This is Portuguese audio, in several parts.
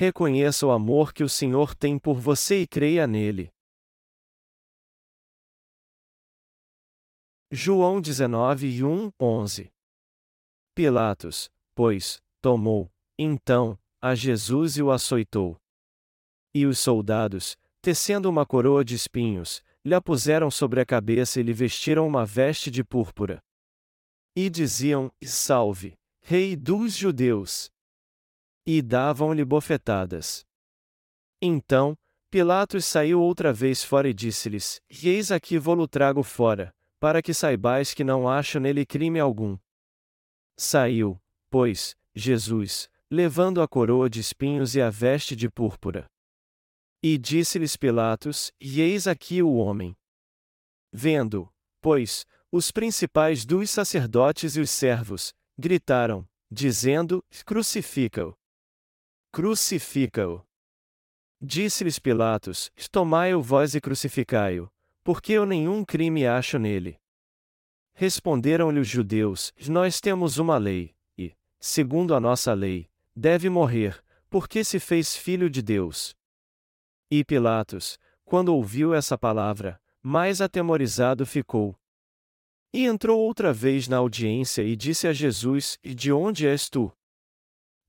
reconheça o amor que o Senhor tem por você e creia nele. João 19 1, 11 Pilatos, pois, tomou, então, a Jesus e o açoitou. E os soldados, tecendo uma coroa de espinhos, lhe a puseram sobre a cabeça e lhe vestiram uma veste de púrpura. E diziam: Salve, Rei dos Judeus! E davam-lhe bofetadas. Então, Pilatos saiu outra vez fora e disse-lhes: Eis aqui vou-lo trago fora, para que saibais que não acho nele crime algum. Saiu, pois, Jesus, levando a coroa de espinhos e a veste de púrpura. E disse-lhes Pilatos: eis aqui o homem. Vendo, pois, os principais dos sacerdotes e os servos, gritaram, dizendo: Crucifica-o! Crucifica-o! Disse-lhes Pilatos: Tomai-o vós e crucificai-o, porque eu nenhum crime acho nele. Responderam-lhe os judeus: Nós temos uma lei, e, segundo a nossa lei, deve morrer, porque se fez filho de Deus. E Pilatos, quando ouviu essa palavra, mais atemorizado ficou. E entrou outra vez na audiência e disse a Jesus: de onde és tu?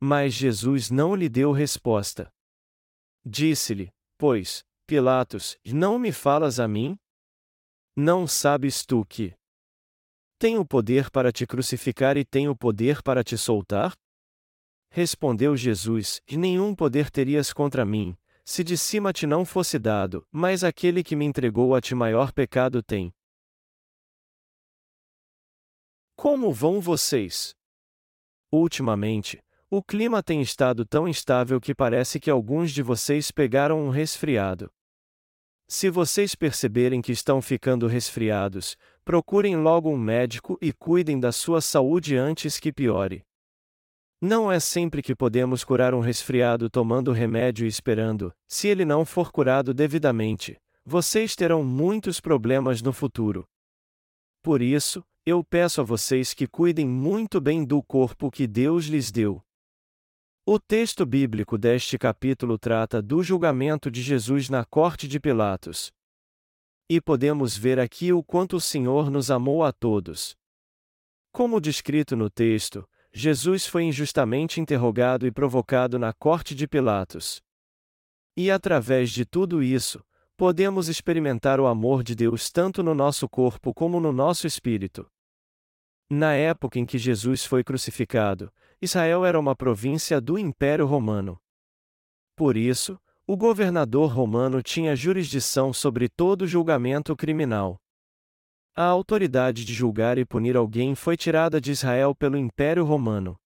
Mas Jesus não lhe deu resposta. Disse-lhe, pois, Pilatos: Não me falas a mim? Não sabes tu que tenho poder para te crucificar e tenho poder para te soltar? Respondeu Jesus: E nenhum poder terias contra mim, se de cima te não fosse dado, mas aquele que me entregou a ti maior pecado tem. Como vão vocês? Ultimamente, o clima tem estado tão instável que parece que alguns de vocês pegaram um resfriado. Se vocês perceberem que estão ficando resfriados, procurem logo um médico e cuidem da sua saúde antes que piore. Não é sempre que podemos curar um resfriado tomando remédio e esperando, se ele não for curado devidamente, vocês terão muitos problemas no futuro. Por isso, eu peço a vocês que cuidem muito bem do corpo que Deus lhes deu. O texto bíblico deste capítulo trata do julgamento de Jesus na corte de Pilatos. E podemos ver aqui o quanto o Senhor nos amou a todos. Como descrito no texto, Jesus foi injustamente interrogado e provocado na corte de Pilatos. E através de tudo isso, podemos experimentar o amor de Deus tanto no nosso corpo como no nosso espírito. Na época em que Jesus foi crucificado, Israel era uma província do Império Romano. Por isso, o governador romano tinha jurisdição sobre todo julgamento criminal. A autoridade de julgar e punir alguém foi tirada de Israel pelo Império Romano.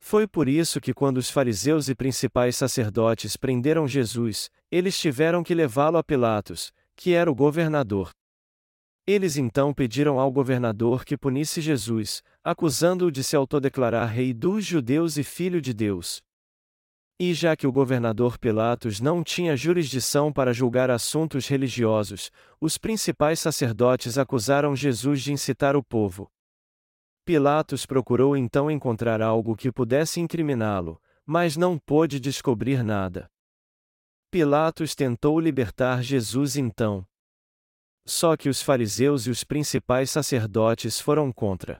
Foi por isso que, quando os fariseus e principais sacerdotes prenderam Jesus, eles tiveram que levá-lo a Pilatos, que era o governador. Eles então pediram ao governador que punisse Jesus, acusando-o de se autodeclarar rei dos judeus e filho de Deus. E já que o governador Pilatos não tinha jurisdição para julgar assuntos religiosos, os principais sacerdotes acusaram Jesus de incitar o povo. Pilatos procurou então encontrar algo que pudesse incriminá-lo, mas não pôde descobrir nada. Pilatos tentou libertar Jesus então. Só que os fariseus e os principais sacerdotes foram contra.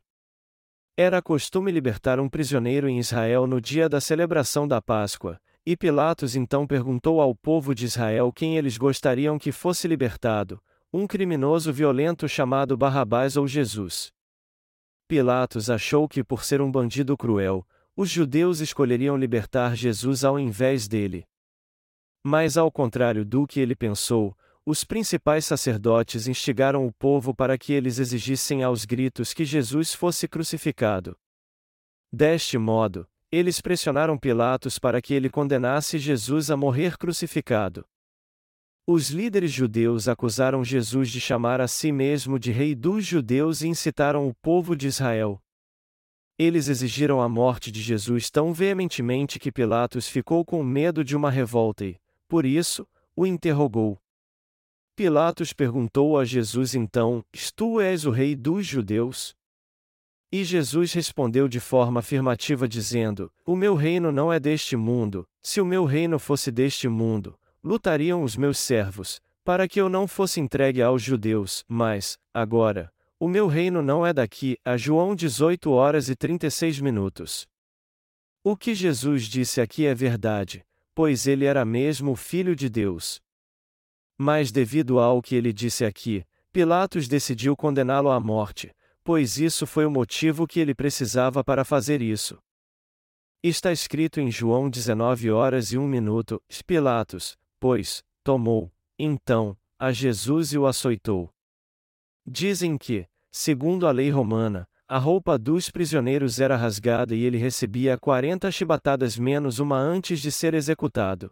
Era costume libertar um prisioneiro em Israel no dia da celebração da Páscoa, e Pilatos então perguntou ao povo de Israel quem eles gostariam que fosse libertado: um criminoso violento chamado Barrabás ou Jesus. Pilatos achou que, por ser um bandido cruel, os judeus escolheriam libertar Jesus ao invés dele. Mas, ao contrário do que ele pensou, os principais sacerdotes instigaram o povo para que eles exigissem aos gritos que Jesus fosse crucificado. Deste modo, eles pressionaram Pilatos para que ele condenasse Jesus a morrer crucificado. Os líderes judeus acusaram Jesus de chamar a si mesmo de Rei dos Judeus e incitaram o povo de Israel. Eles exigiram a morte de Jesus tão veementemente que Pilatos ficou com medo de uma revolta e, por isso, o interrogou. Pilatos perguntou a Jesus então: Tu és o rei dos judeus? E Jesus respondeu de forma afirmativa, dizendo: O meu reino não é deste mundo, Se o meu reino fosse deste mundo, lutariam os meus servos, para que eu não fosse entregue aos judeus, mas, agora, o meu reino não é daqui, a João 18 horas e 36 minutos. O que Jesus disse aqui é verdade, pois ele era mesmo o Filho de Deus. Mas devido ao que ele disse aqui, Pilatos decidiu condená-lo à morte, pois isso foi o motivo que ele precisava para fazer isso. Está escrito em João 19 horas e 1 minuto: Pilatos, pois, tomou, então, a Jesus e o açoitou. Dizem que, segundo a lei romana, a roupa dos prisioneiros era rasgada e ele recebia 40 chibatadas menos uma antes de ser executado.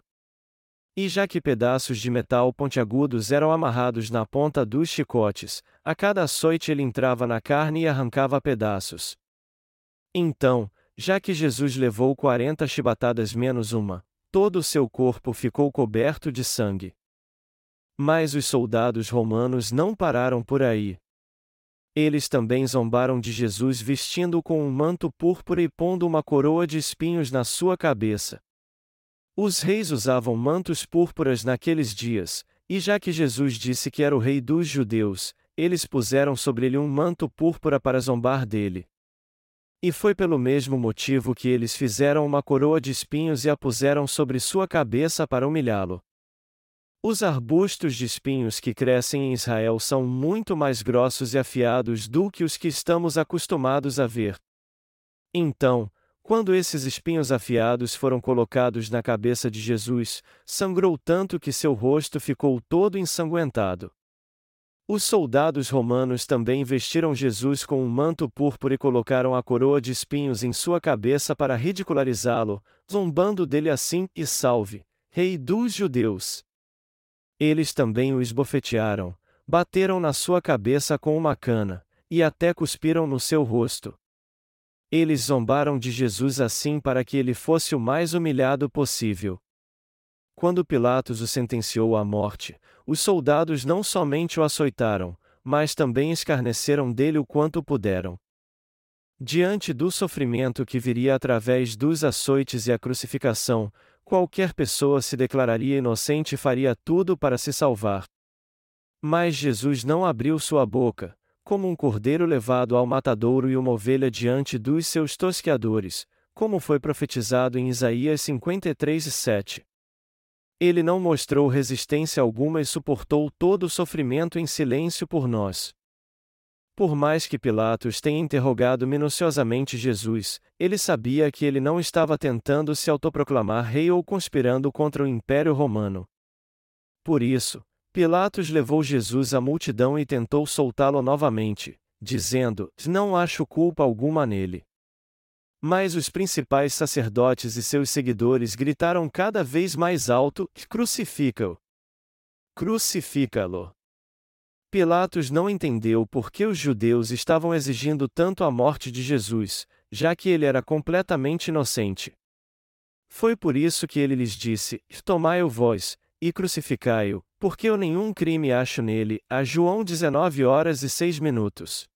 E já que pedaços de metal pontiagudos eram amarrados na ponta dos chicotes, a cada açoite ele entrava na carne e arrancava pedaços. Então, já que Jesus levou quarenta chibatadas menos uma, todo o seu corpo ficou coberto de sangue. Mas os soldados romanos não pararam por aí. Eles também zombaram de Jesus vestindo-o com um manto púrpura e pondo uma coroa de espinhos na sua cabeça. Os reis usavam mantos púrpuras naqueles dias, e já que Jesus disse que era o rei dos judeus, eles puseram sobre ele um manto púrpura para zombar dele. E foi pelo mesmo motivo que eles fizeram uma coroa de espinhos e a puseram sobre sua cabeça para humilhá-lo. Os arbustos de espinhos que crescem em Israel são muito mais grossos e afiados do que os que estamos acostumados a ver. Então, quando esses espinhos afiados foram colocados na cabeça de Jesus, sangrou tanto que seu rosto ficou todo ensanguentado. Os soldados romanos também vestiram Jesus com um manto púrpura e colocaram a coroa de espinhos em sua cabeça para ridicularizá-lo, zombando dele assim: e salve, Rei dos Judeus! Eles também o esbofetearam, bateram na sua cabeça com uma cana, e até cuspiram no seu rosto. Eles zombaram de Jesus assim para que ele fosse o mais humilhado possível. Quando Pilatos o sentenciou à morte, os soldados não somente o açoitaram, mas também escarneceram dele o quanto puderam. Diante do sofrimento que viria através dos açoites e a crucificação, qualquer pessoa se declararia inocente e faria tudo para se salvar. Mas Jesus não abriu sua boca, como um cordeiro levado ao matadouro e uma ovelha diante dos seus tosqueadores, como foi profetizado em Isaías 53 7. Ele não mostrou resistência alguma e suportou todo o sofrimento em silêncio por nós. Por mais que Pilatos tenha interrogado minuciosamente Jesus, ele sabia que ele não estava tentando se autoproclamar rei ou conspirando contra o Império Romano. Por isso, Pilatos levou Jesus à multidão e tentou soltá-lo novamente, dizendo: Não acho culpa alguma nele. Mas os principais sacerdotes e seus seguidores gritaram cada vez mais alto: Crucifica-o! Crucifica-lo! Pilatos não entendeu por que os judeus estavam exigindo tanto a morte de Jesus, já que ele era completamente inocente. Foi por isso que ele lhes disse: Tomai-o vós, e crucificai-o, porque eu nenhum crime acho nele. A João 19 horas e 6 minutos.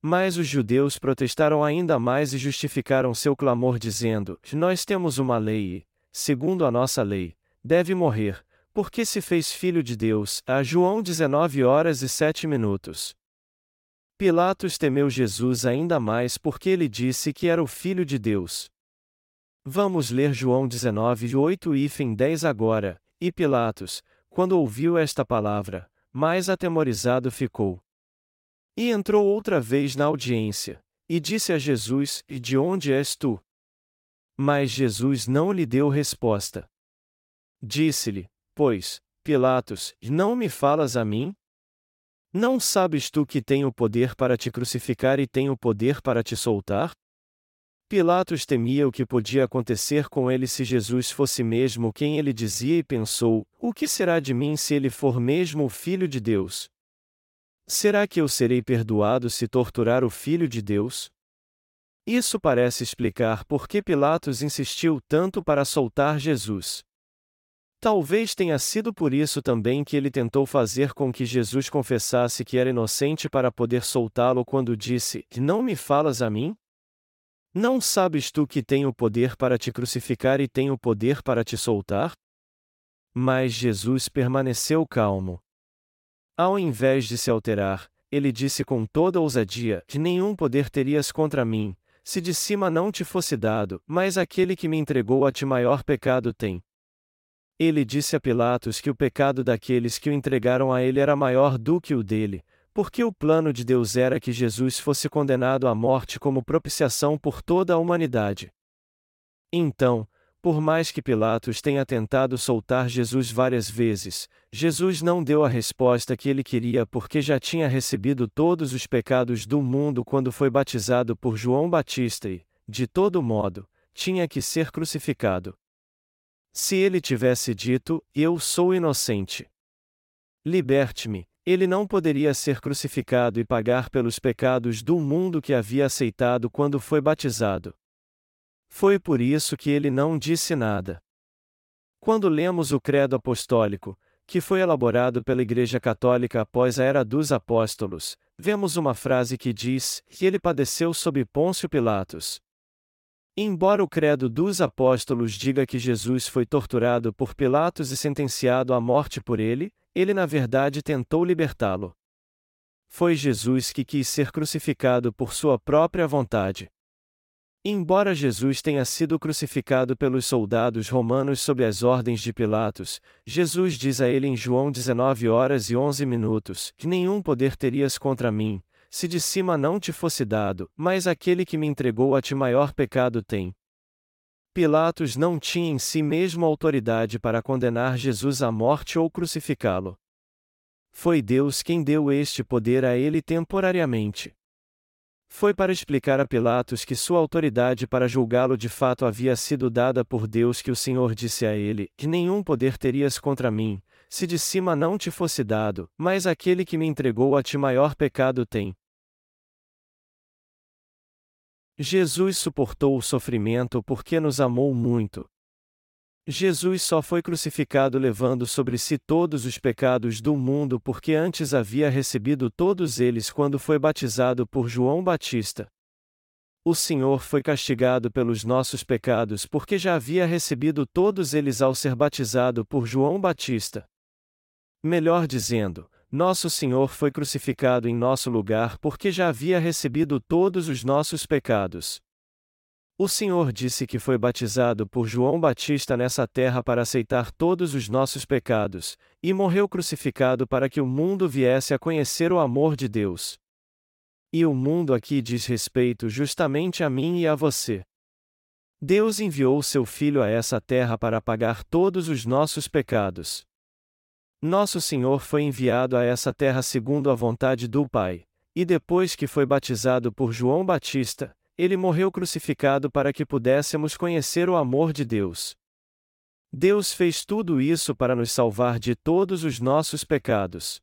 Mas os judeus protestaram ainda mais e justificaram seu clamor dizendo: Nós temos uma lei e, segundo a nossa lei, deve morrer, porque se fez filho de Deus. A João 19 horas e 7 minutos. Pilatos temeu Jesus ainda mais porque ele disse que era o filho de Deus. Vamos ler João 19, 8 e 10 agora. E Pilatos, quando ouviu esta palavra, mais atemorizado ficou. E entrou outra vez na audiência, e disse a Jesus: E de onde és tu? Mas Jesus não lhe deu resposta. Disse-lhe, pois, Pilatos, não me falas a mim? Não sabes tu que tenho poder para te crucificar e tenho poder para te soltar? Pilatos temia o que podia acontecer com ele se Jesus fosse mesmo quem ele dizia e pensou: O que será de mim se ele for mesmo o Filho de Deus? Será que eu serei perdoado se torturar o Filho de Deus? Isso parece explicar por que Pilatos insistiu tanto para soltar Jesus. Talvez tenha sido por isso também que ele tentou fazer com que Jesus confessasse que era inocente para poder soltá-lo quando disse: Não me falas a mim? Não sabes tu que tenho poder para te crucificar e tenho poder para te soltar? Mas Jesus permaneceu calmo. Ao invés de se alterar, ele disse com toda ousadia: Que nenhum poder terias contra mim, se de cima não te fosse dado, mas aquele que me entregou a ti maior pecado tem. Ele disse a Pilatos que o pecado daqueles que o entregaram a ele era maior do que o dele, porque o plano de Deus era que Jesus fosse condenado à morte como propiciação por toda a humanidade. Então, por mais que Pilatos tenha tentado soltar Jesus várias vezes, Jesus não deu a resposta que ele queria porque já tinha recebido todos os pecados do mundo quando foi batizado por João Batista e, de todo modo, tinha que ser crucificado. Se ele tivesse dito: Eu sou inocente. Liberte-me, ele não poderia ser crucificado e pagar pelos pecados do mundo que havia aceitado quando foi batizado. Foi por isso que ele não disse nada. Quando lemos o Credo Apostólico, que foi elaborado pela Igreja Católica após a Era dos Apóstolos, vemos uma frase que diz que ele padeceu sob Pôncio Pilatos. Embora o Credo dos Apóstolos diga que Jesus foi torturado por Pilatos e sentenciado à morte por ele, ele na verdade tentou libertá-lo. Foi Jesus que quis ser crucificado por sua própria vontade. Embora Jesus tenha sido crucificado pelos soldados romanos sob as ordens de Pilatos, Jesus diz a ele em João 19 horas e 11 minutos: que nenhum poder terias contra mim, se de cima não te fosse dado, mas aquele que me entregou a ti maior pecado tem. Pilatos não tinha em si mesmo autoridade para condenar Jesus à morte ou crucificá-lo. Foi Deus quem deu este poder a ele temporariamente. Foi para explicar a Pilatos que sua autoridade para julgá-lo de fato havia sido dada por Deus que o Senhor disse a ele: Que nenhum poder terias contra mim, se de cima não te fosse dado, mas aquele que me entregou a ti maior pecado tem. Jesus suportou o sofrimento porque nos amou muito. Jesus só foi crucificado levando sobre si todos os pecados do mundo porque antes havia recebido todos eles quando foi batizado por João Batista. O Senhor foi castigado pelos nossos pecados porque já havia recebido todos eles ao ser batizado por João Batista. Melhor dizendo, nosso Senhor foi crucificado em nosso lugar porque já havia recebido todos os nossos pecados. O Senhor disse que foi batizado por João Batista nessa terra para aceitar todos os nossos pecados, e morreu crucificado para que o mundo viesse a conhecer o amor de Deus. E o mundo aqui diz respeito justamente a mim e a você. Deus enviou seu Filho a essa terra para pagar todos os nossos pecados. Nosso Senhor foi enviado a essa terra segundo a vontade do Pai, e depois que foi batizado por João Batista, ele morreu crucificado para que pudéssemos conhecer o amor de Deus. Deus fez tudo isso para nos salvar de todos os nossos pecados.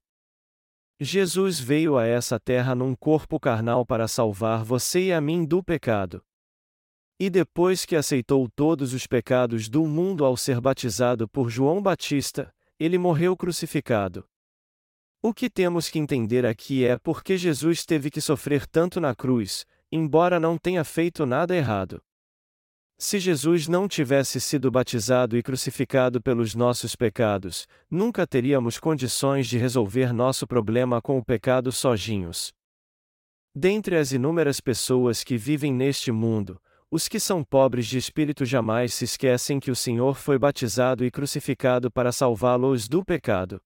Jesus veio a essa terra num corpo carnal para salvar você e a mim do pecado. E depois que aceitou todos os pecados do mundo ao ser batizado por João Batista, ele morreu crucificado. O que temos que entender aqui é por que Jesus teve que sofrer tanto na cruz, embora não tenha feito nada errado. Se Jesus não tivesse sido batizado e crucificado pelos nossos pecados, nunca teríamos condições de resolver nosso problema com o pecado sozinhos. Dentre as inúmeras pessoas que vivem neste mundo, os que são pobres de espírito jamais se esquecem que o Senhor foi batizado e crucificado para salvá-los do pecado.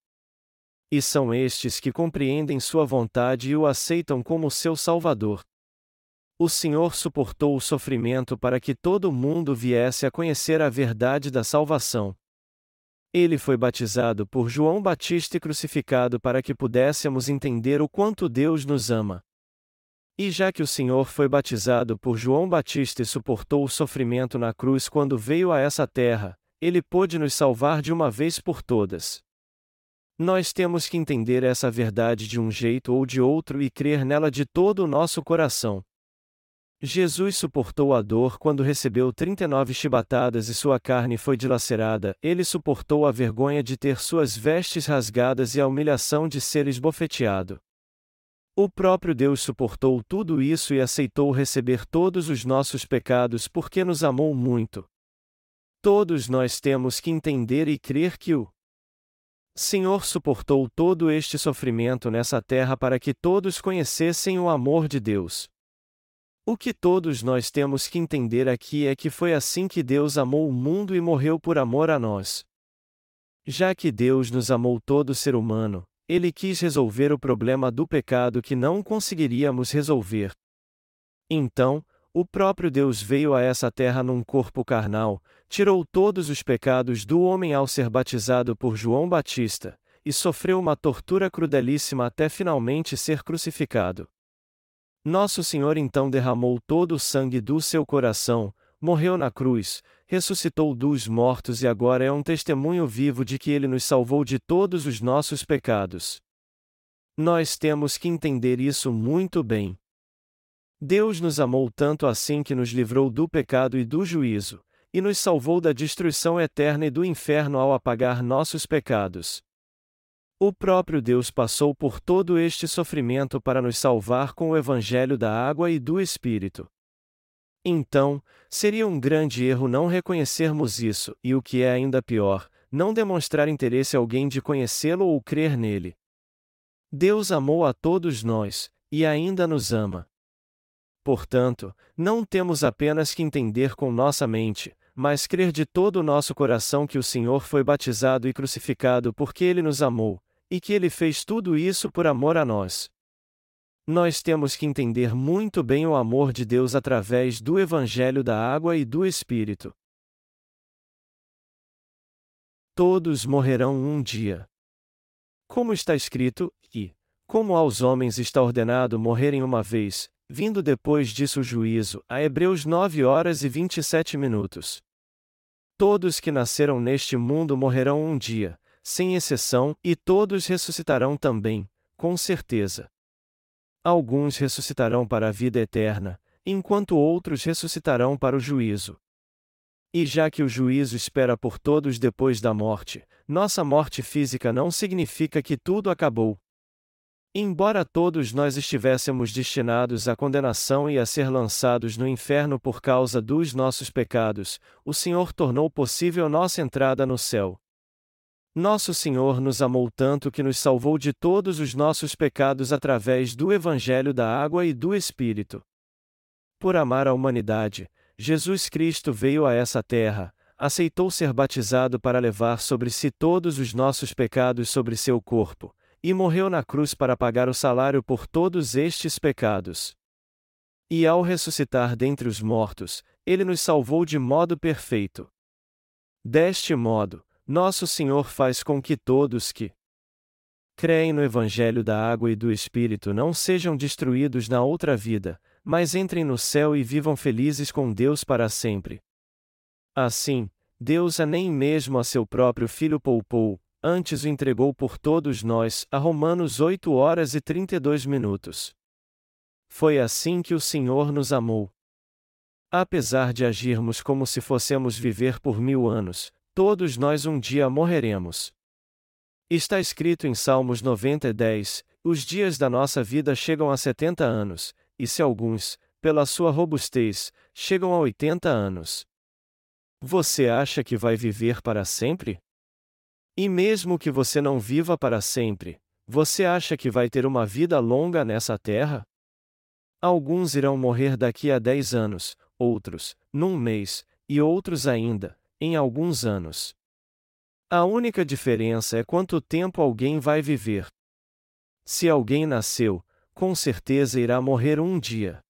E são estes que compreendem sua vontade e o aceitam como seu Salvador. O Senhor suportou o sofrimento para que todo mundo viesse a conhecer a verdade da salvação. Ele foi batizado por João Batista e crucificado para que pudéssemos entender o quanto Deus nos ama. E já que o Senhor foi batizado por João Batista e suportou o sofrimento na cruz quando veio a essa terra, ele pôde nos salvar de uma vez por todas. Nós temos que entender essa verdade de um jeito ou de outro e crer nela de todo o nosso coração. Jesus suportou a dor quando recebeu 39 chibatadas e sua carne foi dilacerada, ele suportou a vergonha de ter suas vestes rasgadas e a humilhação de ser esbofeteado. O próprio Deus suportou tudo isso e aceitou receber todos os nossos pecados porque nos amou muito. Todos nós temos que entender e crer que o Senhor suportou todo este sofrimento nessa terra para que todos conhecessem o amor de Deus. O que todos nós temos que entender aqui é que foi assim que Deus amou o mundo e morreu por amor a nós. Já que Deus nos amou todo ser humano, ele quis resolver o problema do pecado que não conseguiríamos resolver. Então, o próprio Deus veio a essa terra num corpo carnal, tirou todos os pecados do homem ao ser batizado por João Batista, e sofreu uma tortura crudelíssima até finalmente ser crucificado. Nosso Senhor então derramou todo o sangue do seu coração, morreu na cruz, ressuscitou dos mortos e agora é um testemunho vivo de que ele nos salvou de todos os nossos pecados. Nós temos que entender isso muito bem. Deus nos amou tanto assim que nos livrou do pecado e do juízo, e nos salvou da destruição eterna e do inferno ao apagar nossos pecados. O próprio Deus passou por todo este sofrimento para nos salvar com o Evangelho da água e do Espírito. Então, seria um grande erro não reconhecermos isso, e o que é ainda pior, não demonstrar interesse a alguém de conhecê-lo ou crer nele. Deus amou a todos nós, e ainda nos ama. Portanto, não temos apenas que entender com nossa mente, mas crer de todo o nosso coração que o Senhor foi batizado e crucificado porque ele nos amou, e que ele fez tudo isso por amor a nós. Nós temos que entender muito bem o amor de Deus através do Evangelho da Água e do Espírito. Todos morrerão um dia. Como está escrito, e, como aos homens está ordenado morrerem uma vez, vindo depois disso o juízo, a Hebreus 9 horas e 27 minutos. Todos que nasceram neste mundo morrerão um dia, sem exceção, e todos ressuscitarão também, com certeza. Alguns ressuscitarão para a vida eterna, enquanto outros ressuscitarão para o juízo. E já que o juízo espera por todos depois da morte, nossa morte física não significa que tudo acabou. Embora todos nós estivéssemos destinados à condenação e a ser lançados no inferno por causa dos nossos pecados, o Senhor tornou possível nossa entrada no céu. Nosso Senhor nos amou tanto que nos salvou de todos os nossos pecados através do Evangelho da Água e do Espírito. Por amar a humanidade, Jesus Cristo veio a essa terra, aceitou ser batizado para levar sobre si todos os nossos pecados sobre seu corpo, e morreu na cruz para pagar o salário por todos estes pecados. E ao ressuscitar dentre os mortos, ele nos salvou de modo perfeito. Deste modo, nosso Senhor faz com que todos que creem no Evangelho da Água e do Espírito não sejam destruídos na outra vida, mas entrem no céu e vivam felizes com Deus para sempre. Assim, Deus a nem mesmo a seu próprio Filho poupou, antes o entregou por todos nós, a Romanos 8 horas e 32 minutos. Foi assim que o Senhor nos amou. Apesar de agirmos como se fossemos viver por mil anos, Todos nós um dia morreremos. Está escrito em Salmos 90 e 10: Os dias da nossa vida chegam a 70 anos, e se alguns, pela sua robustez, chegam a 80 anos. Você acha que vai viver para sempre? E mesmo que você não viva para sempre, você acha que vai ter uma vida longa nessa terra? Alguns irão morrer daqui a 10 anos, outros, num mês, e outros ainda, em alguns anos. A única diferença é quanto tempo alguém vai viver. Se alguém nasceu, com certeza irá morrer um dia.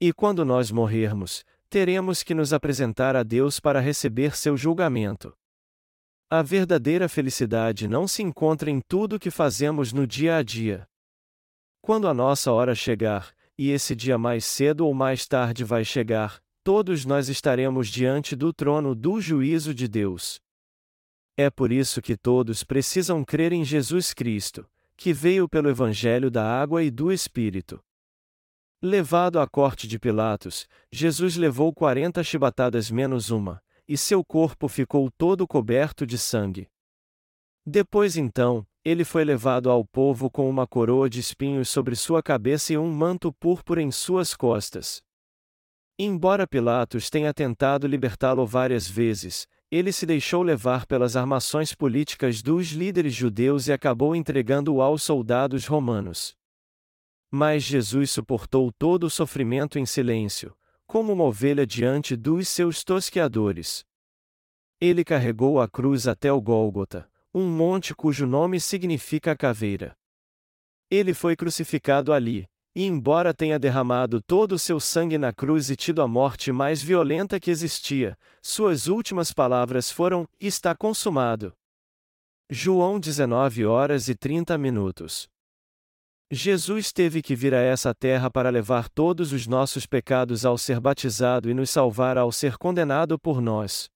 E quando nós morrermos, teremos que nos apresentar a Deus para receber seu julgamento. A verdadeira felicidade não se encontra em tudo que fazemos no dia a dia. Quando a nossa hora chegar, e esse dia mais cedo ou mais tarde vai chegar, todos nós estaremos diante do trono do juízo de Deus. É por isso que todos precisam crer em Jesus Cristo, que veio pelo Evangelho da água e do Espírito. Levado à corte de Pilatos, Jesus levou quarenta chibatadas menos uma, e seu corpo ficou todo coberto de sangue. Depois então, ele foi levado ao povo com uma coroa de espinhos sobre sua cabeça e um manto púrpura em suas costas. Embora Pilatos tenha tentado libertá-lo várias vezes, ele se deixou levar pelas armações políticas dos líderes judeus e acabou entregando-o aos soldados romanos. Mas Jesus suportou todo o sofrimento em silêncio, como uma ovelha diante dos seus tosqueadores. Ele carregou a cruz até o Gólgota, um monte cujo nome significa caveira. Ele foi crucificado ali, e embora tenha derramado todo o seu sangue na cruz e tido a morte mais violenta que existia, suas últimas palavras foram: Está consumado. João 19 horas e 30 minutos. Jesus teve que vir a essa terra para levar todos os nossos pecados ao ser batizado e nos salvar ao ser condenado por nós.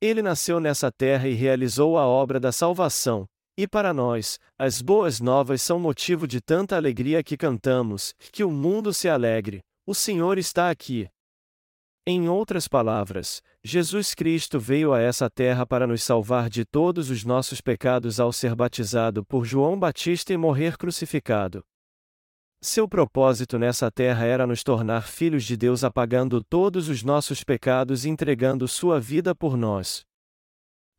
Ele nasceu nessa terra e realizou a obra da salvação, e para nós, as boas novas são motivo de tanta alegria que cantamos, que o mundo se alegre, o Senhor está aqui. Em outras palavras, Jesus Cristo veio a essa terra para nos salvar de todos os nossos pecados ao ser batizado por João Batista e morrer crucificado. Seu propósito nessa terra era nos tornar filhos de Deus apagando todos os nossos pecados e entregando sua vida por nós.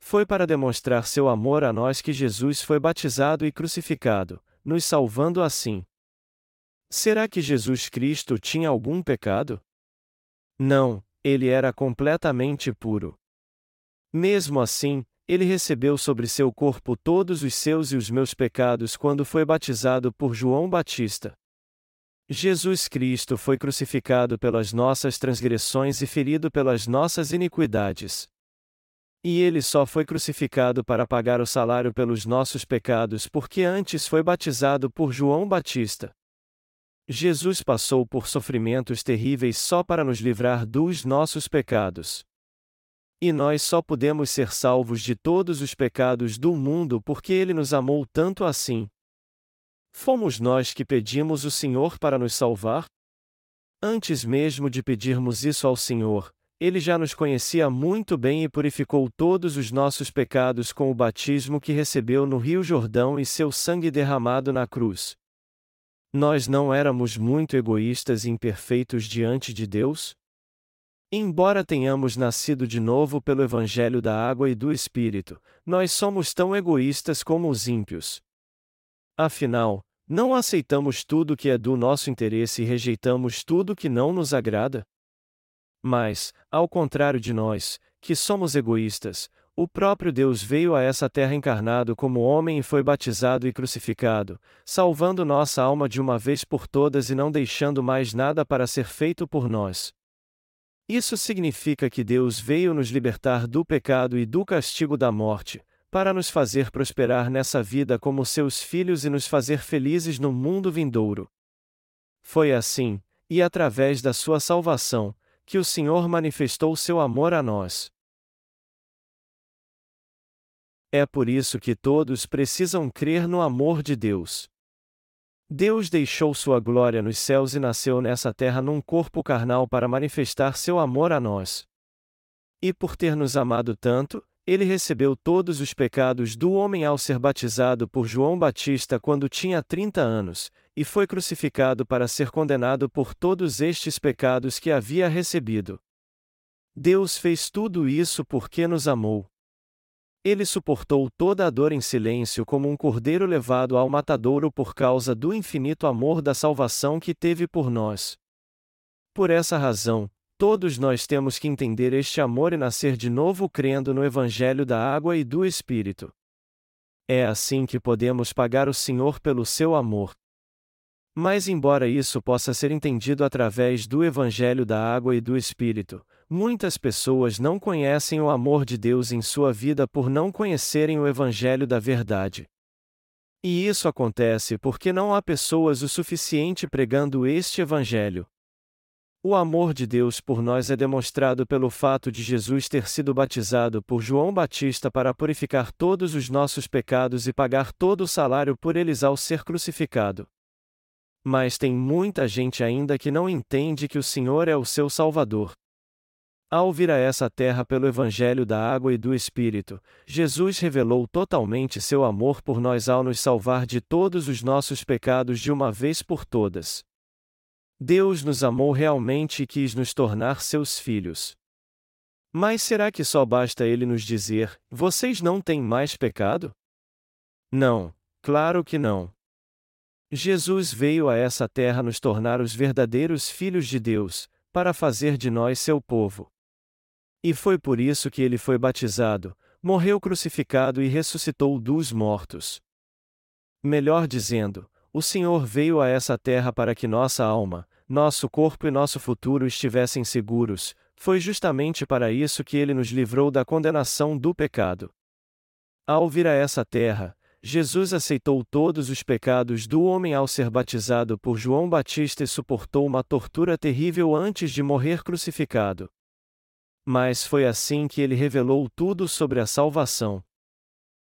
Foi para demonstrar seu amor a nós que Jesus foi batizado e crucificado, nos salvando assim. Será que Jesus Cristo tinha algum pecado? Não, ele era completamente puro. Mesmo assim, ele recebeu sobre seu corpo todos os seus e os meus pecados quando foi batizado por João Batista. Jesus Cristo foi crucificado pelas nossas transgressões e ferido pelas nossas iniquidades. E ele só foi crucificado para pagar o salário pelos nossos pecados porque antes foi batizado por João Batista. Jesus passou por sofrimentos terríveis só para nos livrar dos nossos pecados. E nós só podemos ser salvos de todos os pecados do mundo porque Ele nos amou tanto assim. Fomos nós que pedimos o Senhor para nos salvar? Antes mesmo de pedirmos isso ao Senhor, Ele já nos conhecia muito bem e purificou todos os nossos pecados com o batismo que recebeu no Rio Jordão e seu sangue derramado na cruz. Nós não éramos muito egoístas e imperfeitos diante de Deus? Embora tenhamos nascido de novo pelo Evangelho da Água e do Espírito, nós somos tão egoístas como os ímpios. Afinal, não aceitamos tudo que é do nosso interesse e rejeitamos tudo que não nos agrada? Mas, ao contrário de nós, que somos egoístas, o próprio Deus veio a essa terra encarnado como homem e foi batizado e crucificado, salvando nossa alma de uma vez por todas e não deixando mais nada para ser feito por nós. Isso significa que Deus veio nos libertar do pecado e do castigo da morte, para nos fazer prosperar nessa vida como seus filhos e nos fazer felizes no mundo vindouro. Foi assim, e através da sua salvação, que o Senhor manifestou seu amor a nós. É por isso que todos precisam crer no amor de Deus. Deus deixou sua glória nos céus e nasceu nessa terra num corpo carnal para manifestar seu amor a nós. E por ter nos amado tanto, ele recebeu todos os pecados do homem ao ser batizado por João Batista quando tinha 30 anos, e foi crucificado para ser condenado por todos estes pecados que havia recebido. Deus fez tudo isso porque nos amou. Ele suportou toda a dor em silêncio como um cordeiro levado ao matadouro por causa do infinito amor da salvação que teve por nós. Por essa razão, todos nós temos que entender este amor e nascer de novo crendo no Evangelho da água e do Espírito. É assim que podemos pagar o Senhor pelo seu amor. Mas, embora isso possa ser entendido através do Evangelho da água e do Espírito, Muitas pessoas não conhecem o amor de Deus em sua vida por não conhecerem o Evangelho da Verdade. E isso acontece porque não há pessoas o suficiente pregando este Evangelho. O amor de Deus por nós é demonstrado pelo fato de Jesus ter sido batizado por João Batista para purificar todos os nossos pecados e pagar todo o salário por eles ao ser crucificado. Mas tem muita gente ainda que não entende que o Senhor é o seu Salvador. Ao vir a essa terra pelo Evangelho da Água e do Espírito, Jesus revelou totalmente seu amor por nós ao nos salvar de todos os nossos pecados de uma vez por todas. Deus nos amou realmente e quis nos tornar seus filhos. Mas será que só basta ele nos dizer: vocês não têm mais pecado? Não, claro que não. Jesus veio a essa terra nos tornar os verdadeiros filhos de Deus, para fazer de nós seu povo. E foi por isso que ele foi batizado, morreu crucificado e ressuscitou dos mortos. Melhor dizendo, o Senhor veio a essa terra para que nossa alma, nosso corpo e nosso futuro estivessem seguros, foi justamente para isso que ele nos livrou da condenação do pecado. Ao vir a essa terra, Jesus aceitou todos os pecados do homem ao ser batizado por João Batista e suportou uma tortura terrível antes de morrer crucificado. Mas foi assim que ele revelou tudo sobre a salvação.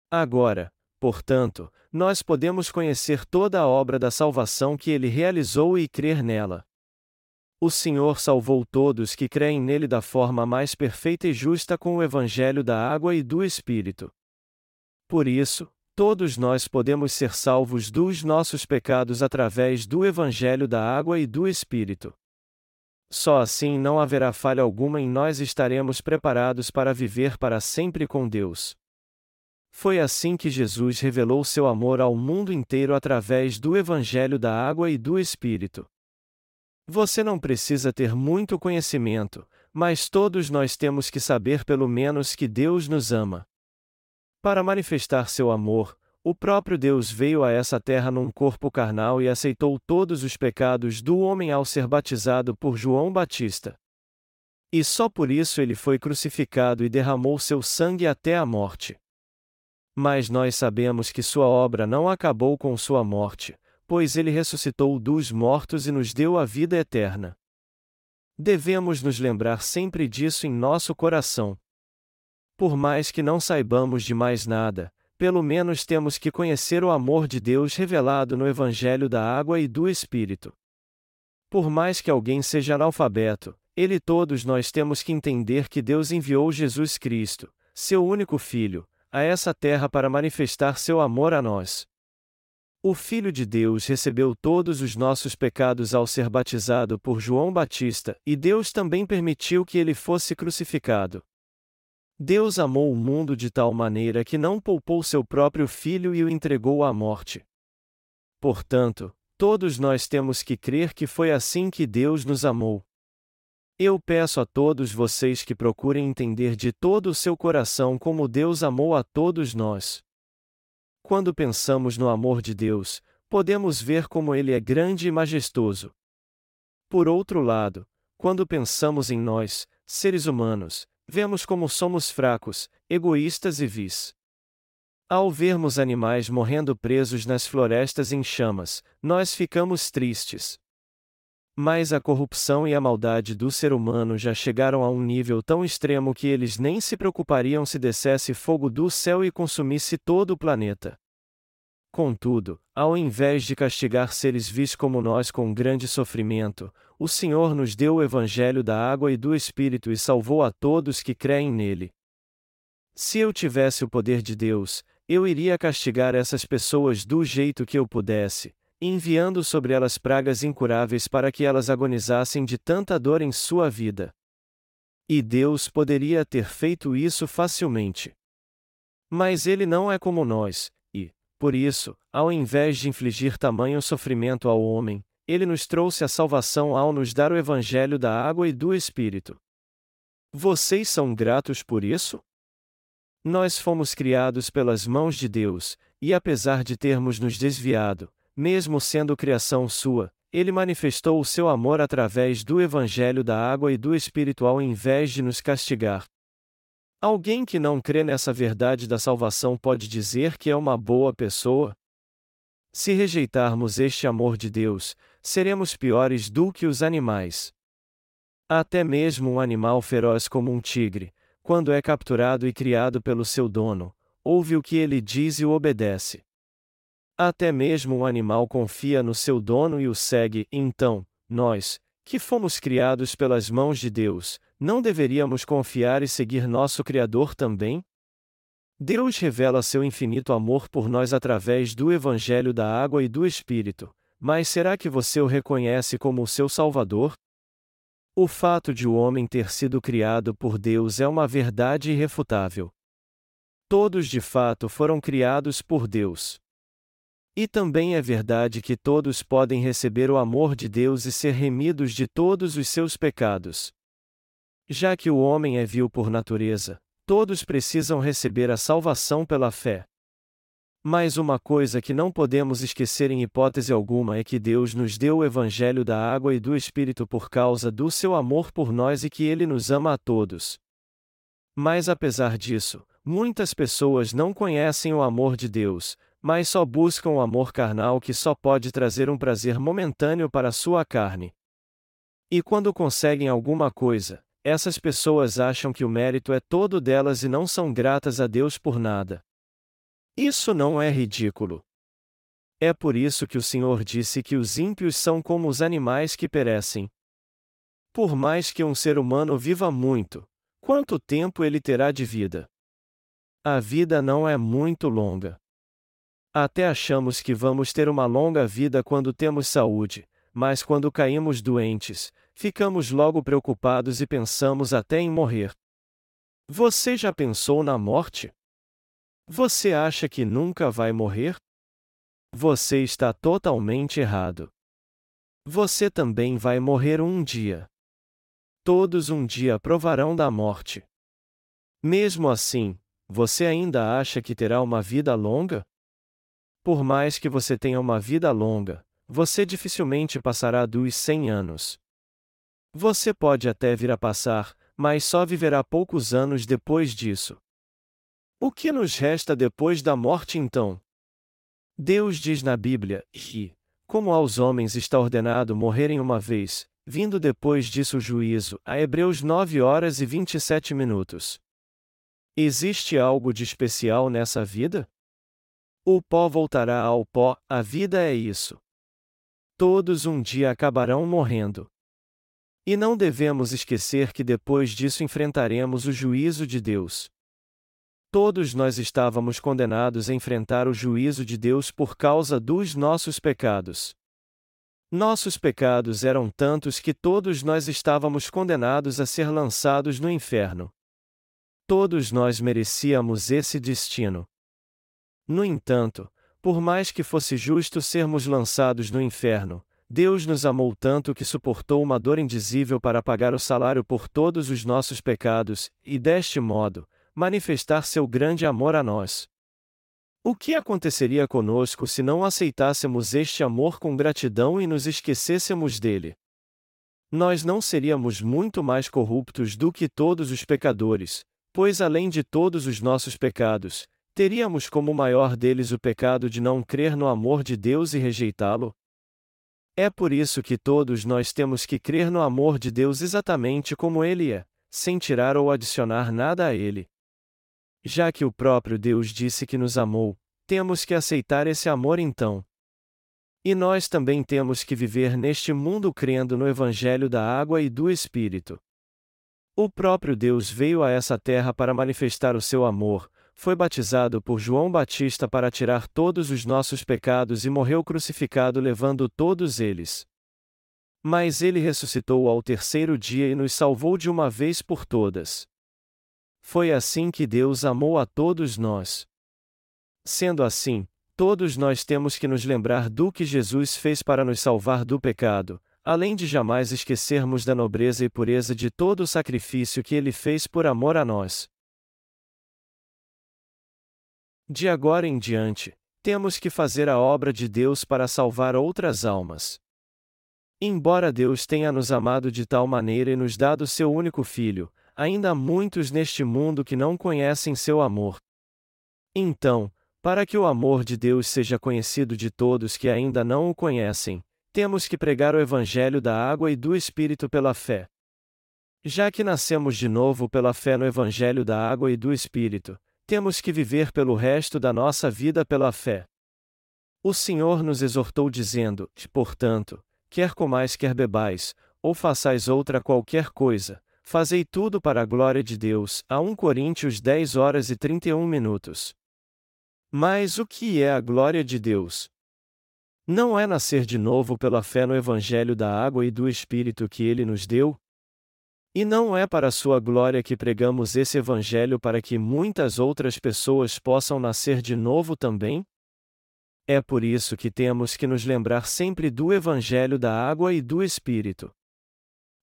Agora, portanto, nós podemos conhecer toda a obra da salvação que ele realizou e crer nela. O Senhor salvou todos que creem nele da forma mais perfeita e justa com o Evangelho da água e do Espírito. Por isso, todos nós podemos ser salvos dos nossos pecados através do Evangelho da água e do Espírito. Só assim não haverá falha alguma em nós estaremos preparados para viver para sempre com Deus. Foi assim que Jesus revelou seu amor ao mundo inteiro através do Evangelho da Água e do Espírito. Você não precisa ter muito conhecimento, mas todos nós temos que saber pelo menos que Deus nos ama. Para manifestar seu amor, o próprio Deus veio a essa terra num corpo carnal e aceitou todos os pecados do homem ao ser batizado por João Batista. E só por isso ele foi crucificado e derramou seu sangue até a morte. Mas nós sabemos que sua obra não acabou com sua morte, pois ele ressuscitou dos mortos e nos deu a vida eterna. Devemos nos lembrar sempre disso em nosso coração. Por mais que não saibamos de mais nada, pelo menos temos que conhecer o amor de Deus revelado no Evangelho da Água e do Espírito. Por mais que alguém seja analfabeto, ele todos nós temos que entender que Deus enviou Jesus Cristo, seu único Filho, a essa terra para manifestar seu amor a nós. O Filho de Deus recebeu todos os nossos pecados ao ser batizado por João Batista, e Deus também permitiu que ele fosse crucificado. Deus amou o mundo de tal maneira que não poupou seu próprio filho e o entregou à morte. Portanto, todos nós temos que crer que foi assim que Deus nos amou. Eu peço a todos vocês que procurem entender de todo o seu coração como Deus amou a todos nós. Quando pensamos no amor de Deus, podemos ver como ele é grande e majestoso. Por outro lado, quando pensamos em nós, seres humanos, Vemos como somos fracos, egoístas e vis. Ao vermos animais morrendo presos nas florestas em chamas, nós ficamos tristes. Mas a corrupção e a maldade do ser humano já chegaram a um nível tão extremo que eles nem se preocupariam se descesse fogo do céu e consumisse todo o planeta. Contudo, ao invés de castigar seres vis como nós com grande sofrimento, o Senhor nos deu o Evangelho da água e do Espírito e salvou a todos que creem nele. Se eu tivesse o poder de Deus, eu iria castigar essas pessoas do jeito que eu pudesse, enviando sobre elas pragas incuráveis para que elas agonizassem de tanta dor em sua vida. E Deus poderia ter feito isso facilmente. Mas ele não é como nós, por isso, ao invés de infligir tamanho sofrimento ao homem, ele nos trouxe a salvação ao nos dar o Evangelho da água e do Espírito. Vocês são gratos por isso? Nós fomos criados pelas mãos de Deus, e apesar de termos nos desviado, mesmo sendo criação sua, ele manifestou o seu amor através do Evangelho da água e do Espírito ao invés de nos castigar. Alguém que não crê nessa verdade da salvação pode dizer que é uma boa pessoa? Se rejeitarmos este amor de Deus, seremos piores do que os animais. Até mesmo um animal feroz como um tigre, quando é capturado e criado pelo seu dono, ouve o que ele diz e o obedece. Até mesmo um animal confia no seu dono e o segue, então, nós, que fomos criados pelas mãos de Deus, não deveríamos confiar e seguir nosso Criador também? Deus revela seu infinito amor por nós através do Evangelho da Água e do Espírito, mas será que você o reconhece como o seu Salvador? O fato de o homem ter sido criado por Deus é uma verdade irrefutável. Todos de fato foram criados por Deus. E também é verdade que todos podem receber o amor de Deus e ser remidos de todos os seus pecados. Já que o homem é vil por natureza, todos precisam receber a salvação pela fé. Mas uma coisa que não podemos esquecer em hipótese alguma é que Deus nos deu o Evangelho da água e do Espírito por causa do seu amor por nós e que Ele nos ama a todos. Mas apesar disso, muitas pessoas não conhecem o amor de Deus, mas só buscam o amor carnal que só pode trazer um prazer momentâneo para sua carne. E quando conseguem alguma coisa, essas pessoas acham que o mérito é todo delas e não são gratas a Deus por nada. Isso não é ridículo. É por isso que o Senhor disse que os ímpios são como os animais que perecem. Por mais que um ser humano viva muito, quanto tempo ele terá de vida? A vida não é muito longa. Até achamos que vamos ter uma longa vida quando temos saúde, mas quando caímos doentes, ficamos logo preocupados e pensamos até em morrer. Você já pensou na morte? Você acha que nunca vai morrer? Você está totalmente errado. Você também vai morrer um dia. Todos um dia provarão da morte. Mesmo assim, você ainda acha que terá uma vida longa? Por mais que você tenha uma vida longa, você dificilmente passará dos 100 anos. Você pode até vir a passar, mas só viverá poucos anos depois disso. O que nos resta depois da morte então? Deus diz na Bíblia que, como aos homens está ordenado morrerem uma vez, vindo depois disso o juízo, a Hebreus 9 horas e 27 minutos. Existe algo de especial nessa vida? O pó voltará ao pó, a vida é isso. Todos um dia acabarão morrendo. E não devemos esquecer que depois disso enfrentaremos o juízo de Deus. Todos nós estávamos condenados a enfrentar o juízo de Deus por causa dos nossos pecados. Nossos pecados eram tantos que todos nós estávamos condenados a ser lançados no inferno. Todos nós merecíamos esse destino. No entanto, por mais que fosse justo sermos lançados no inferno, Deus nos amou tanto que suportou uma dor indizível para pagar o salário por todos os nossos pecados, e deste modo, manifestar seu grande amor a nós. O que aconteceria conosco se não aceitássemos este amor com gratidão e nos esquecêssemos dele? Nós não seríamos muito mais corruptos do que todos os pecadores, pois além de todos os nossos pecados, Teríamos como maior deles o pecado de não crer no amor de Deus e rejeitá-lo? É por isso que todos nós temos que crer no amor de Deus exatamente como ele é, sem tirar ou adicionar nada a ele. Já que o próprio Deus disse que nos amou, temos que aceitar esse amor então. E nós também temos que viver neste mundo crendo no Evangelho da água e do Espírito. O próprio Deus veio a essa terra para manifestar o seu amor, foi batizado por João Batista para tirar todos os nossos pecados e morreu crucificado levando todos eles. Mas ele ressuscitou ao terceiro dia e nos salvou de uma vez por todas. Foi assim que Deus amou a todos nós. Sendo assim, todos nós temos que nos lembrar do que Jesus fez para nos salvar do pecado, além de jamais esquecermos da nobreza e pureza de todo o sacrifício que ele fez por amor a nós. De agora em diante, temos que fazer a obra de Deus para salvar outras almas. Embora Deus tenha nos amado de tal maneira e nos dado seu único Filho, ainda há muitos neste mundo que não conhecem seu amor. Então, para que o amor de Deus seja conhecido de todos que ainda não o conhecem, temos que pregar o Evangelho da água e do Espírito pela fé. Já que nascemos de novo pela fé no Evangelho da água e do Espírito, temos que viver pelo resto da nossa vida pela fé. O Senhor nos exortou dizendo: Portanto, quer comais quer bebais, ou façais outra qualquer coisa, fazei tudo para a glória de Deus. A 1 Coríntios 10 horas e 31 minutos. Mas o que é a glória de Deus? Não é nascer de novo pela fé no Evangelho da água e do Espírito que ele nos deu? E não é para sua glória que pregamos esse Evangelho para que muitas outras pessoas possam nascer de novo também? É por isso que temos que nos lembrar sempre do Evangelho da água e do Espírito.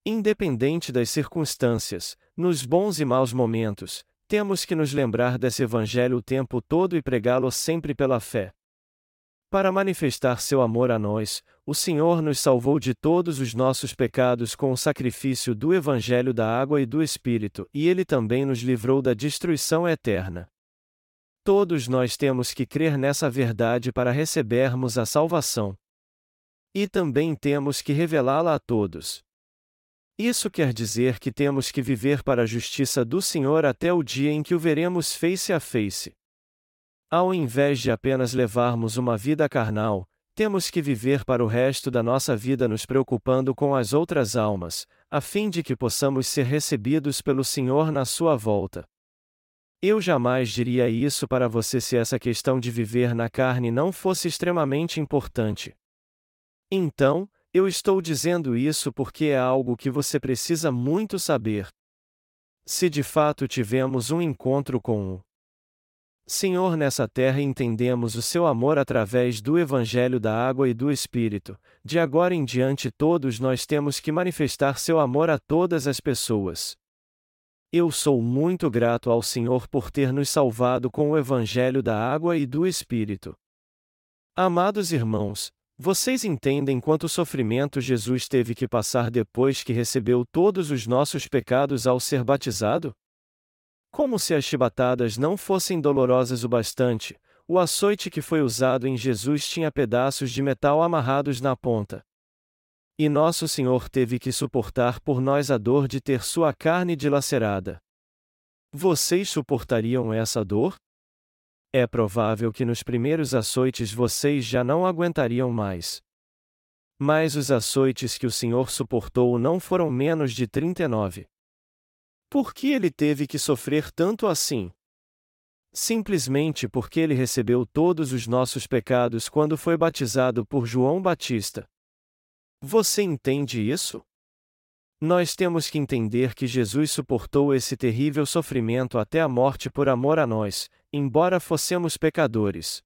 Independente das circunstâncias, nos bons e maus momentos, temos que nos lembrar desse Evangelho o tempo todo e pregá-lo sempre pela fé. Para manifestar seu amor a nós, o Senhor nos salvou de todos os nossos pecados com o sacrifício do Evangelho da água e do Espírito, e ele também nos livrou da destruição eterna. Todos nós temos que crer nessa verdade para recebermos a salvação. E também temos que revelá-la a todos. Isso quer dizer que temos que viver para a justiça do Senhor até o dia em que o veremos face a face. Ao invés de apenas levarmos uma vida carnal, temos que viver para o resto da nossa vida nos preocupando com as outras almas, a fim de que possamos ser recebidos pelo Senhor na sua volta. Eu jamais diria isso para você se essa questão de viver na carne não fosse extremamente importante. Então, eu estou dizendo isso porque é algo que você precisa muito saber. Se de fato tivemos um encontro com o Senhor, nessa terra entendemos o seu amor através do Evangelho da Água e do Espírito. De agora em diante, todos nós temos que manifestar seu amor a todas as pessoas. Eu sou muito grato ao Senhor por ter nos salvado com o Evangelho da Água e do Espírito. Amados irmãos, vocês entendem quanto sofrimento Jesus teve que passar depois que recebeu todos os nossos pecados ao ser batizado? Como se as chibatadas não fossem dolorosas o bastante, o açoite que foi usado em Jesus tinha pedaços de metal amarrados na ponta. E nosso Senhor teve que suportar por nós a dor de ter sua carne dilacerada. Vocês suportariam essa dor? É provável que nos primeiros açoites vocês já não aguentariam mais. Mas os açoites que o Senhor suportou não foram menos de 39. Por que ele teve que sofrer tanto assim? Simplesmente porque ele recebeu todos os nossos pecados quando foi batizado por João Batista. Você entende isso? Nós temos que entender que Jesus suportou esse terrível sofrimento até a morte por amor a nós, embora fossemos pecadores.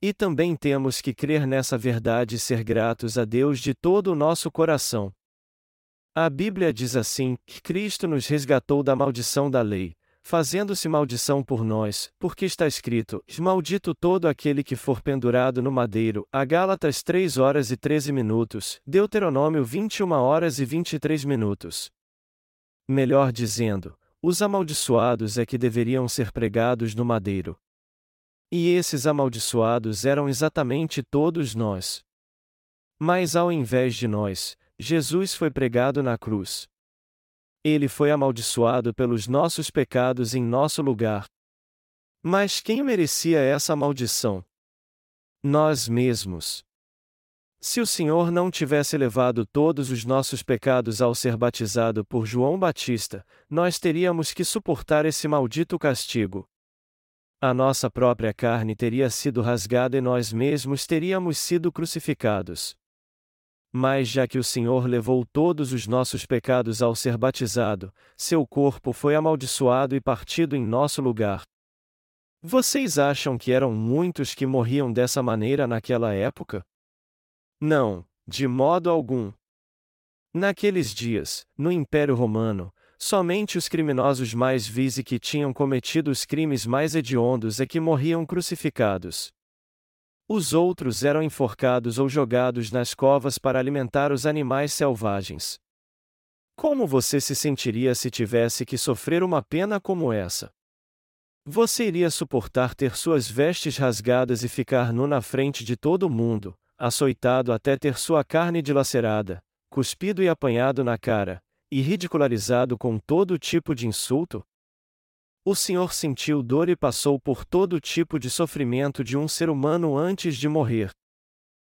E também temos que crer nessa verdade e ser gratos a Deus de todo o nosso coração. A Bíblia diz assim: Cristo nos resgatou da maldição da lei, fazendo-se maldição por nós, porque está escrito: Maldito todo aquele que for pendurado no madeiro. A Gálatas 3 horas e 13 minutos, Deuteronômio 21 horas e 23 minutos. Melhor dizendo, os amaldiçoados é que deveriam ser pregados no madeiro. E esses amaldiçoados eram exatamente todos nós. Mas ao invés de nós, Jesus foi pregado na cruz. Ele foi amaldiçoado pelos nossos pecados em nosso lugar. Mas quem merecia essa maldição? Nós mesmos. Se o Senhor não tivesse levado todos os nossos pecados ao ser batizado por João Batista, nós teríamos que suportar esse maldito castigo. A nossa própria carne teria sido rasgada e nós mesmos teríamos sido crucificados. Mas já que o Senhor levou todos os nossos pecados ao ser batizado, seu corpo foi amaldiçoado e partido em nosso lugar. Vocês acham que eram muitos que morriam dessa maneira naquela época? Não, de modo algum. Naqueles dias, no Império Romano, somente os criminosos mais vis e que tinham cometido os crimes mais hediondos é que morriam crucificados. Os outros eram enforcados ou jogados nas covas para alimentar os animais selvagens. Como você se sentiria se tivesse que sofrer uma pena como essa? Você iria suportar ter suas vestes rasgadas e ficar nu na frente de todo mundo, açoitado até ter sua carne dilacerada, cuspido e apanhado na cara, e ridicularizado com todo tipo de insulto? O Senhor sentiu dor e passou por todo tipo de sofrimento de um ser humano antes de morrer.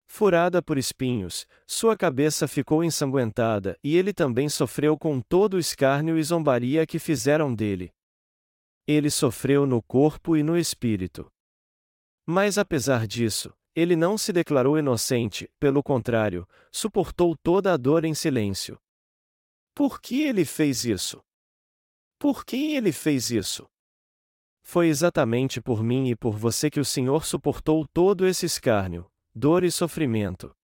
Furada por espinhos, sua cabeça ficou ensanguentada, e ele também sofreu com todo o escárnio e zombaria que fizeram dele. Ele sofreu no corpo e no espírito. Mas apesar disso, ele não se declarou inocente, pelo contrário, suportou toda a dor em silêncio. Por que ele fez isso? Por que ele fez isso? Foi exatamente por mim e por você que o Senhor suportou todo esse escárnio, dor e sofrimento.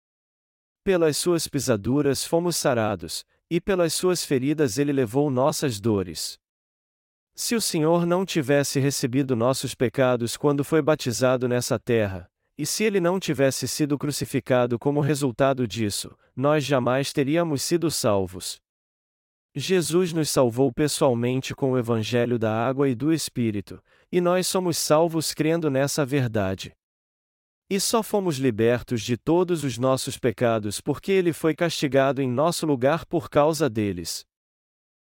Pelas suas pisaduras fomos sarados, e pelas suas feridas ele levou nossas dores. Se o Senhor não tivesse recebido nossos pecados quando foi batizado nessa terra, e se ele não tivesse sido crucificado como resultado disso, nós jamais teríamos sido salvos. Jesus nos salvou pessoalmente com o Evangelho da água e do Espírito, e nós somos salvos crendo nessa verdade. E só fomos libertos de todos os nossos pecados porque ele foi castigado em nosso lugar por causa deles.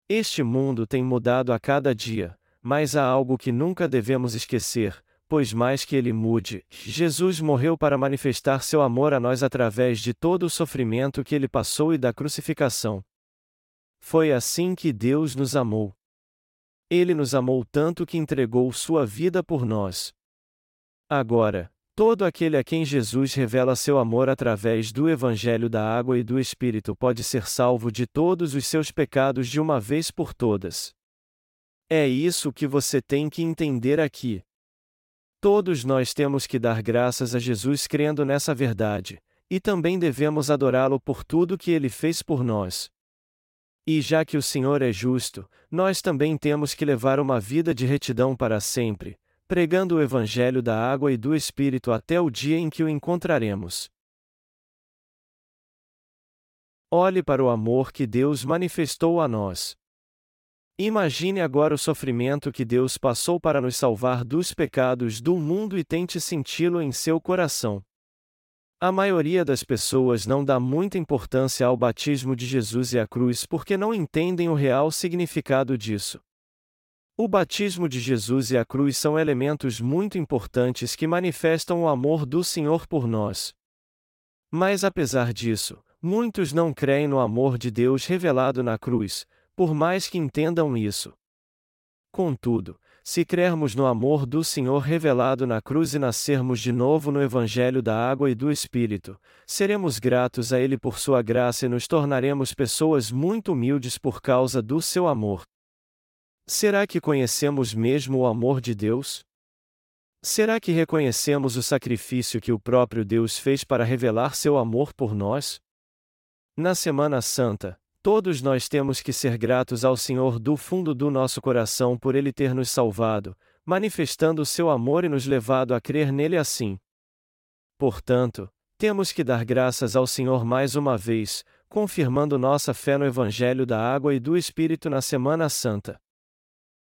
Este mundo tem mudado a cada dia, mas há algo que nunca devemos esquecer, pois mais que ele mude, Jesus morreu para manifestar seu amor a nós através de todo o sofrimento que ele passou e da crucificação. Foi assim que Deus nos amou. Ele nos amou tanto que entregou sua vida por nós. Agora, Todo aquele a quem Jesus revela seu amor através do Evangelho da Água e do Espírito pode ser salvo de todos os seus pecados de uma vez por todas. É isso que você tem que entender aqui. Todos nós temos que dar graças a Jesus crendo nessa verdade, e também devemos adorá-lo por tudo que ele fez por nós. E já que o Senhor é justo, nós também temos que levar uma vida de retidão para sempre, pregando o Evangelho da água e do Espírito até o dia em que o encontraremos. Olhe para o amor que Deus manifestou a nós. Imagine agora o sofrimento que Deus passou para nos salvar dos pecados do mundo e tente senti-lo em seu coração. A maioria das pessoas não dá muita importância ao batismo de Jesus e à cruz porque não entendem o real significado disso. O batismo de Jesus e a cruz são elementos muito importantes que manifestam o amor do Senhor por nós. Mas apesar disso, muitos não creem no amor de Deus revelado na cruz, por mais que entendam isso. Contudo, se crermos no amor do Senhor revelado na cruz e nascermos de novo no Evangelho da Água e do Espírito, seremos gratos a Ele por Sua graça e nos tornaremos pessoas muito humildes por causa do seu amor. Será que conhecemos mesmo o amor de Deus? Será que reconhecemos o sacrifício que o próprio Deus fez para revelar seu amor por nós? Na Semana Santa, todos nós temos que ser gratos ao Senhor do fundo do nosso coração por Ele ter nos salvado, manifestando o seu amor e nos levado a crer nele assim. Portanto, temos que dar graças ao Senhor mais uma vez, confirmando nossa fé no Evangelho da Água e do Espírito na Semana Santa.